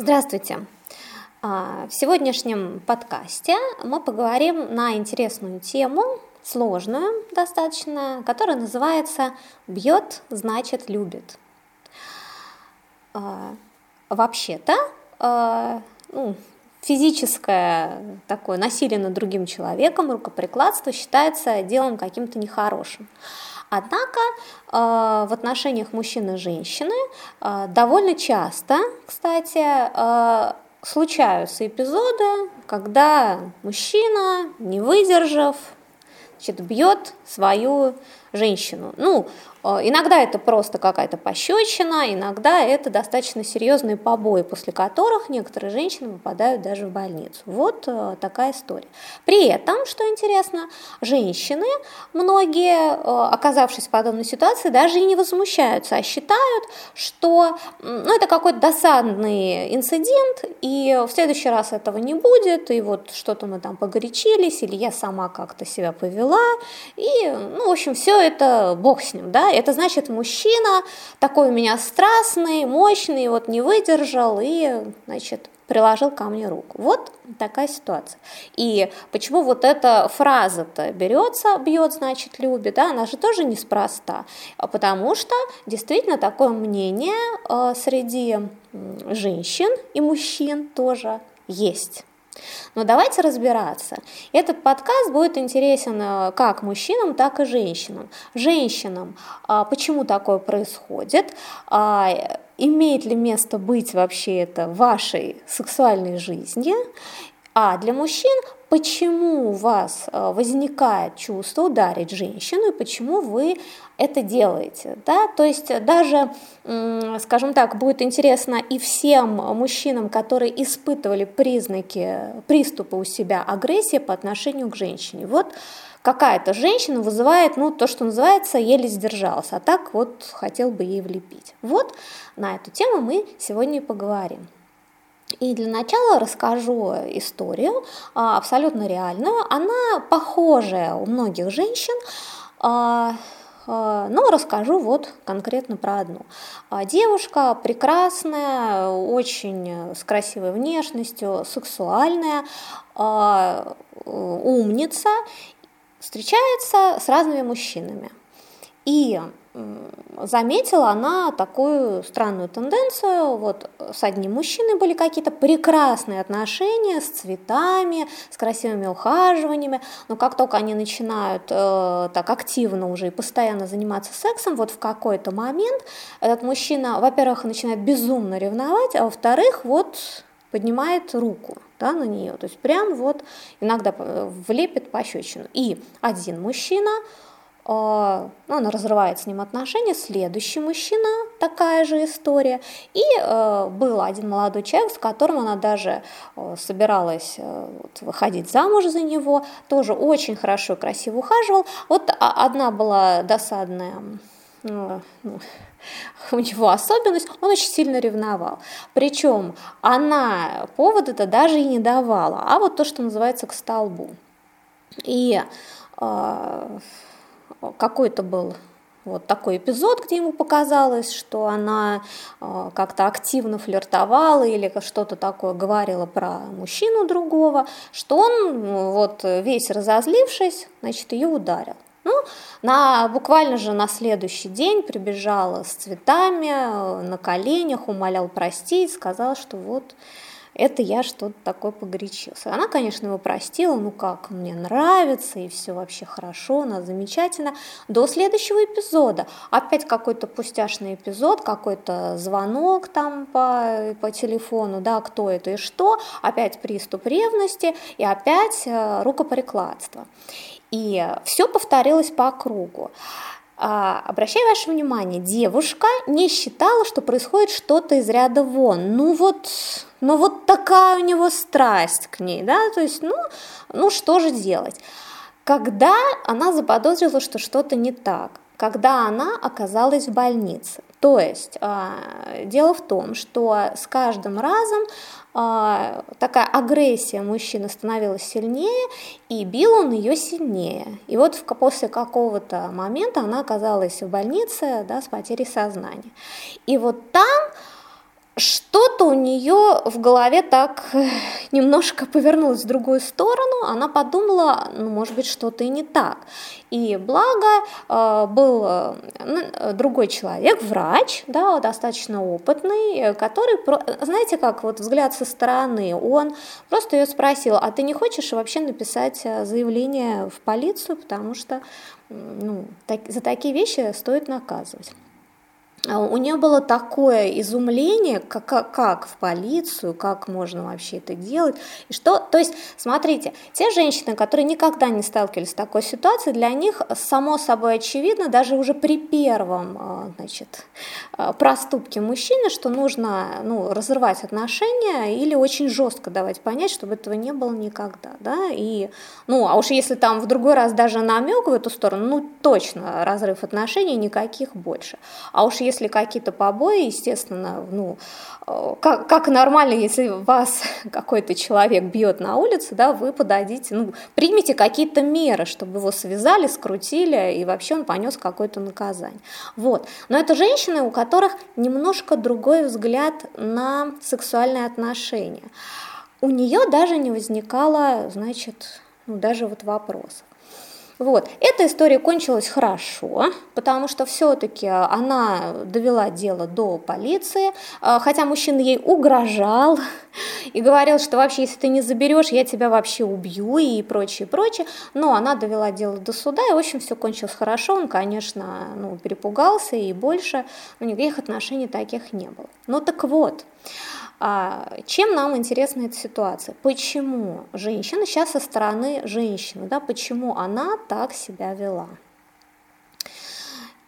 Здравствуйте! А, в сегодняшнем подкасте мы поговорим на интересную тему, сложную достаточно, которая называется «Бьет, значит, любит». А, вообще-то, а, ну, физическое такое насилие над другим человеком, рукоприкладство считается делом каким-то нехорошим. Однако э, в отношениях мужчины и женщины э, довольно часто, кстати, э, случаются эпизоды, когда мужчина, не выдержав, бьет свою женщину. Ну, Э, иногда это просто какая-то пощечина, иногда это достаточно серьезные побои, после которых некоторые женщины попадают даже в больницу. Вот э, такая история. При этом, что интересно, женщины, многие, э, оказавшись в подобной ситуации, даже и не возмущаются, а считают, что ну, это какой-то досадный инцидент, и в следующий раз этого не будет, и вот что-то мы там погорячились, или я сама как-то себя повела, и, ну, в общем, все это бог с ним, да, это значит, мужчина такой у меня страстный, мощный, вот не выдержал и, значит, приложил ко мне руку. Вот такая ситуация. И почему вот эта фраза-то берется, бьет, значит, любит, да, она же тоже неспроста, а потому что действительно такое мнение э, среди женщин и мужчин тоже есть. Но давайте разбираться. Этот подкаст будет интересен э, как мужчинам, так и женщинам. Женщинам, а, почему такое происходит, а, имеет ли место быть вообще это в вашей сексуальной жизни, а для мужчин, почему у вас э, возникает чувство ударить женщину и почему вы это делаете. Да? То есть даже, скажем так, будет интересно и всем мужчинам, которые испытывали признаки приступа у себя агрессии по отношению к женщине. Вот какая-то женщина вызывает, ну, то, что называется, еле сдержался, а так вот хотел бы ей влепить. Вот на эту тему мы сегодня и поговорим. И для начала расскажу историю, а, абсолютно реальную. Она похожая у многих женщин, а, а, но расскажу вот конкретно про одну. Девушка прекрасная, очень с красивой внешностью, сексуальная, умница, встречается с разными мужчинами. И заметила она такую странную тенденцию. Вот с одним мужчиной были какие-то прекрасные отношения с цветами, с красивыми ухаживаниями, но как только они начинают э, так активно уже и постоянно заниматься сексом, вот в какой-то момент этот мужчина, во-первых, начинает безумно ревновать, а во-вторых, вот поднимает руку да, на нее, то есть прям вот иногда э, влепит пощечину. И один мужчина ну, она разрывает с ним отношения, следующий мужчина, такая же история. И э, был один молодой человек, с которым она даже э, собиралась э, вот, выходить замуж за него, тоже очень хорошо и красиво ухаживал. Вот одна была досадная ну, у него особенность, он очень сильно ревновал. Причем она повода-то даже и не давала, а вот то, что называется к столбу. И э, какой-то был вот такой эпизод, где ему показалось, что она э, как-то активно флиртовала или что-то такое говорила про мужчину другого, что он, вот весь разозлившись, значит, ее ударил. Ну, на, буквально же на следующий день прибежала с цветами, э, на коленях, умолял простить, сказал, что вот это я что-то такое погорячился. Она, конечно, его простила, ну как, мне нравится, и все вообще хорошо, она замечательно. До следующего эпизода. Опять какой-то пустяшный эпизод, какой-то звонок там по, по телефону, да, кто это и что, опять приступ ревности и опять э, рукоприкладство. И все повторилось по кругу. А, обращаю ваше внимание, девушка не считала, что происходит что-то из ряда вон. Ну вот, ну вот такая у него страсть к ней, да, то есть, ну, ну что же делать? Когда она заподозрила, что что-то не так, когда она оказалась в больнице. То есть э, дело в том, что с каждым разом э, такая агрессия мужчины становилась сильнее, и бил он ее сильнее. И вот после какого-то момента она оказалась в больнице да, с потерей сознания. И вот там что-то у нее в голове так немножко повернулось в другую сторону, она подумала, ну, может быть, что-то и не так. И благо э, был э, другой человек, врач, да, достаточно опытный, который, знаете, как вот взгляд со стороны, он просто ее спросил, а ты не хочешь вообще написать э, заявление в полицию, потому что ну, так, за такие вещи стоит наказывать. А у нее было такое изумление, как, как, в полицию, как можно вообще это делать. И что, то есть, смотрите, те женщины, которые никогда не сталкивались с такой ситуацией, для них само собой очевидно, даже уже при первом а, значит, а, проступке мужчины, что нужно ну, разрывать отношения или очень жестко давать понять, чтобы этого не было никогда. Да? И, ну, а уж если там в другой раз даже намек в эту сторону, ну точно разрыв отношений никаких больше. А уж если какие-то побои, естественно, ну, э, как, как нормально, если вас какой-то человек бьет на улице, да, вы подадите, ну, примите какие-то меры, чтобы его связали, скрутили, и вообще он понес какое-то наказание. Вот. Но это женщины, у которых немножко другой взгляд на сексуальные отношения. У нее даже не возникало, значит, ну, даже вот вопросов. Вот. Эта история кончилась хорошо, потому что все-таки она довела дело до полиции, а, хотя мужчина ей угрожал и говорил, что вообще, если ты не заберешь, я тебя вообще убью и прочее, прочее. Но она довела дело до суда, и, в общем, все кончилось хорошо. Он, конечно, ну, перепугался, и больше у никаких отношений таких не было. Ну так вот, а чем нам интересна эта ситуация? Почему женщина, сейчас со стороны женщины, да, почему она так себя вела?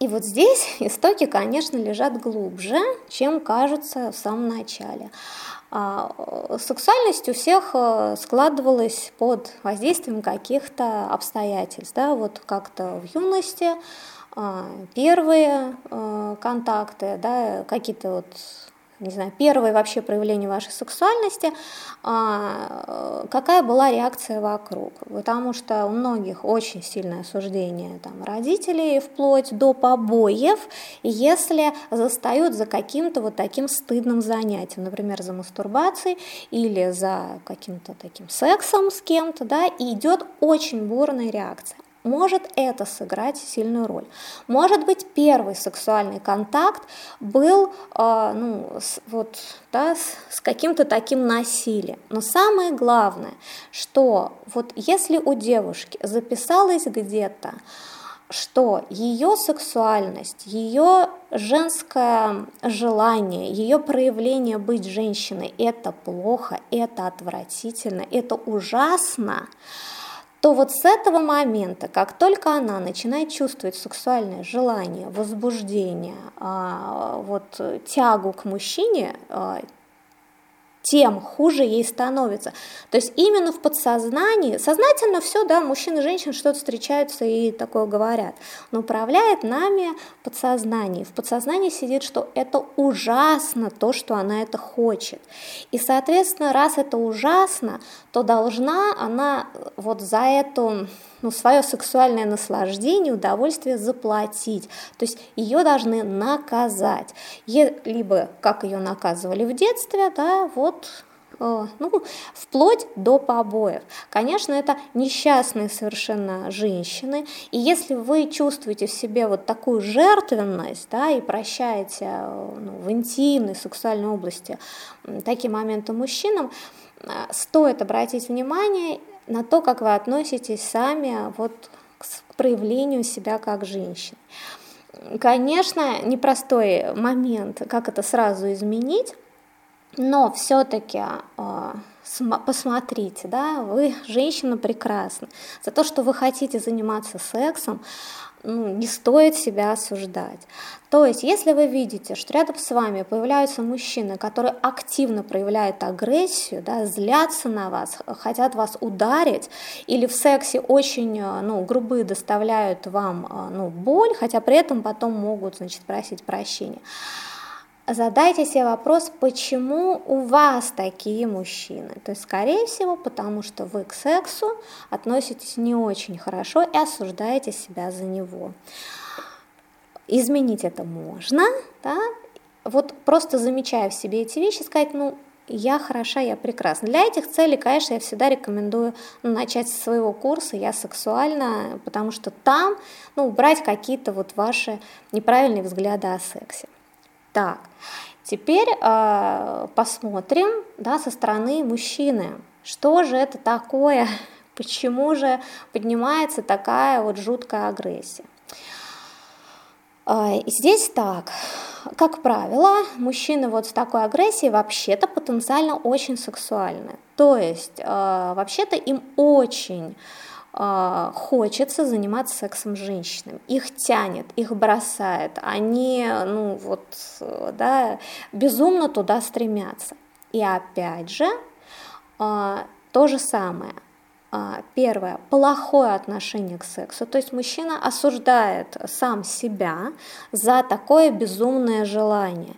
И вот здесь истоки, конечно, лежат глубже, чем кажется в самом начале. А, сексуальность у всех э, складывалась под воздействием каких-то обстоятельств. Да? Вот как-то в юности а, первые э, контакты, да, какие-то вот не знаю, первое вообще проявление вашей сексуальности, а, какая была реакция вокруг. Потому что у многих очень сильное осуждение там, родителей, вплоть до побоев, если застают за каким-то вот таким стыдным занятием, например, за мастурбацией или за каким-то таким сексом с кем-то, да, и идет очень бурная реакция может это сыграть сильную роль. Может быть, первый сексуальный контакт был э, ну, с, вот, да, с, с каким-то таким насилием. Но самое главное, что вот если у девушки записалось где-то, что ее сексуальность, ее женское желание, ее проявление быть женщиной – это плохо, это отвратительно, это ужасно, то вот с этого момента, как только она начинает чувствовать сексуальное желание, возбуждение, а, вот тягу к мужчине, а, тем хуже ей становится. То есть именно в подсознании, сознательно все, да, мужчины и женщины что-то встречаются и такое говорят, но управляет нами подсознание. В подсознании сидит, что это ужасно, то, что она это хочет. И, соответственно, раз это ужасно, то должна она вот за эту ну, свое сексуальное наслаждение, удовольствие заплатить. То есть ее должны наказать. Либо, как ее наказывали в детстве, да, вот э, ну, вплоть до побоев. Конечно, это несчастные совершенно женщины, и если вы чувствуете в себе вот такую жертвенность, да, и прощаете э, ну, в интимной сексуальной области такие моменты мужчинам, э, стоит обратить внимание на то, как вы относитесь сами вот к проявлению себя как женщины. Конечно, непростой момент, как это сразу изменить, но все-таки э, посмотрите, да, вы женщина прекрасна. За то, что вы хотите заниматься сексом, ну, не стоит себя осуждать. То есть, если вы видите, что рядом с вами появляются мужчины, которые активно проявляют агрессию, да, злятся на вас, хотят вас ударить, или в сексе очень ну, грубые доставляют вам ну, боль, хотя при этом потом могут значит, просить прощения, задайте себе вопрос, почему у вас такие мужчины. То есть, скорее всего, потому что вы к сексу относитесь не очень хорошо и осуждаете себя за него. Изменить это можно, да, вот просто замечая в себе эти вещи, сказать, ну, я хороша, я прекрасна. Для этих целей, конечно, я всегда рекомендую ну, начать со своего курса «Я сексуальна», потому что там ну, убрать какие-то вот ваши неправильные взгляды о сексе. Так, теперь э, посмотрим да, со стороны мужчины, что же это такое, почему же поднимается такая вот жуткая агрессия. Э, здесь так, как правило, мужчины вот с такой агрессией вообще-то потенциально очень сексуальны. То есть, э, вообще-то им очень э, хочется заниматься сексом с женщинами. Их тянет, их бросает. Они, ну вот, да, безумно туда стремятся. И опять же, э, то же самое – а, первое, плохое отношение к сексу, то есть мужчина осуждает сам себя за такое безумное желание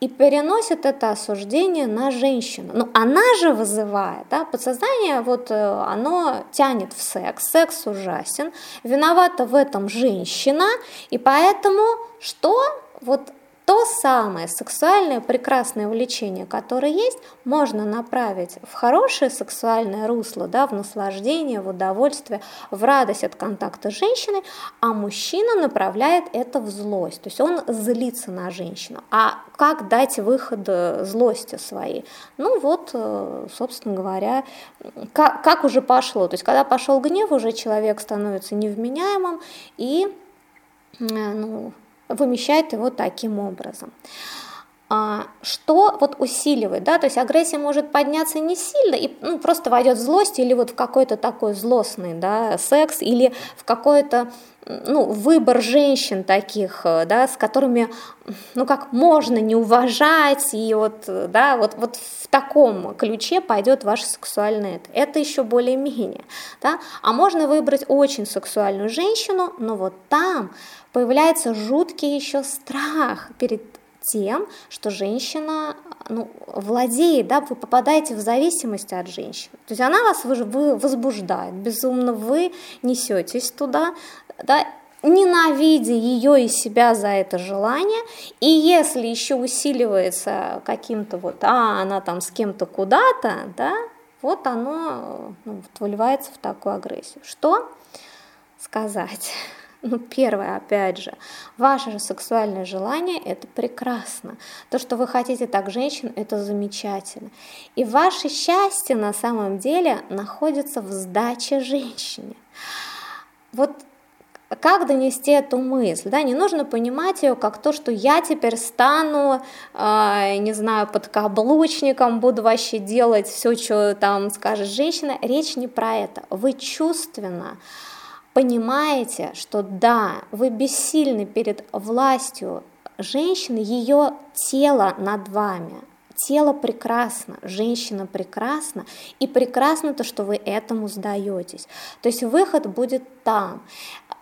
и переносит это осуждение на женщину. Ну, она же вызывает, да, подсознание, вот э, оно тянет в секс, секс ужасен, виновата в этом женщина, и поэтому что? Вот то самое сексуальное прекрасное влечение, которое есть, можно направить в хорошее сексуальное русло, да, в наслаждение, в удовольствие, в радость от контакта с женщиной, а мужчина направляет это в злость, то есть он злится на женщину. А как дать выход э, злости своей? Ну вот, э, собственно говоря, как, как уже пошло, то есть когда пошел гнев, уже человек становится невменяемым и э, ну, вымещает его таким образом. А, что вот усиливает, да, то есть агрессия может подняться не сильно и ну, просто войдет в злость или вот в какой-то такой злостный, да, секс или в какой-то ну, выбор женщин таких, да, с которыми, ну, как можно не уважать, и вот, да, вот, вот в таком ключе пойдет ваш сексуальный это. Это еще более-менее, да, а можно выбрать очень сексуальную женщину, но вот там появляется жуткий еще страх перед тем, что женщина ну, владеет, да, вы попадаете в зависимость от женщины. То есть она вас вы, возбуждает, безумно вы несетесь туда, да, ненавидя ее и себя за это желание, и если еще усиливается каким-то вот, а, она там с кем-то куда-то, да, вот оно ну, выливается в такую агрессию. Что сказать? Ну, первое, опять же, ваше же сексуальное желание – это прекрасно. То, что вы хотите так женщин, это замечательно. И ваше счастье на самом деле находится в сдаче женщине. Вот как донести эту мысль? Да, не нужно понимать ее как то, что я теперь стану, э, не знаю, под каблучником, буду вообще делать все, что там скажет женщина. Речь не про это. Вы чувственно понимаете, что да, вы бессильны перед властью женщины, ее тело над вами. Тело прекрасно, женщина прекрасна, и прекрасно то, что вы этому сдаетесь. То есть выход будет там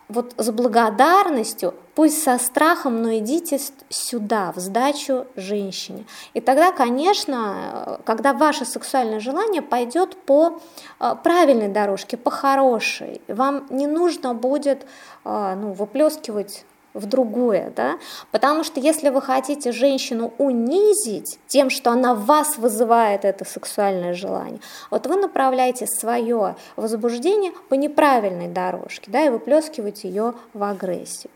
вот с благодарностью, пусть со страхом, но идите сюда, в сдачу женщине. И тогда, конечно, когда ваше сексуальное желание пойдет по э, правильной дорожке, по хорошей, вам не нужно будет э, ну, выплескивать в другое, да, потому что если вы хотите женщину унизить тем, что она в вас вызывает это сексуальное желание, вот вы направляете свое возбуждение по неправильной дорожке, да, и выплескиваете ее в агрессию.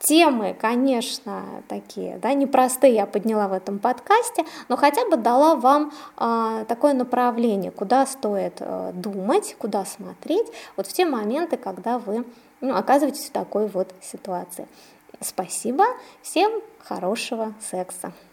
Темы, конечно, такие, да, непростые я подняла в этом подкасте, но хотя бы дала вам э, такое направление, куда стоит э, думать, куда смотреть, вот в те моменты, когда вы ну, оказываетесь в такой вот ситуации. Спасибо, всем хорошего секса.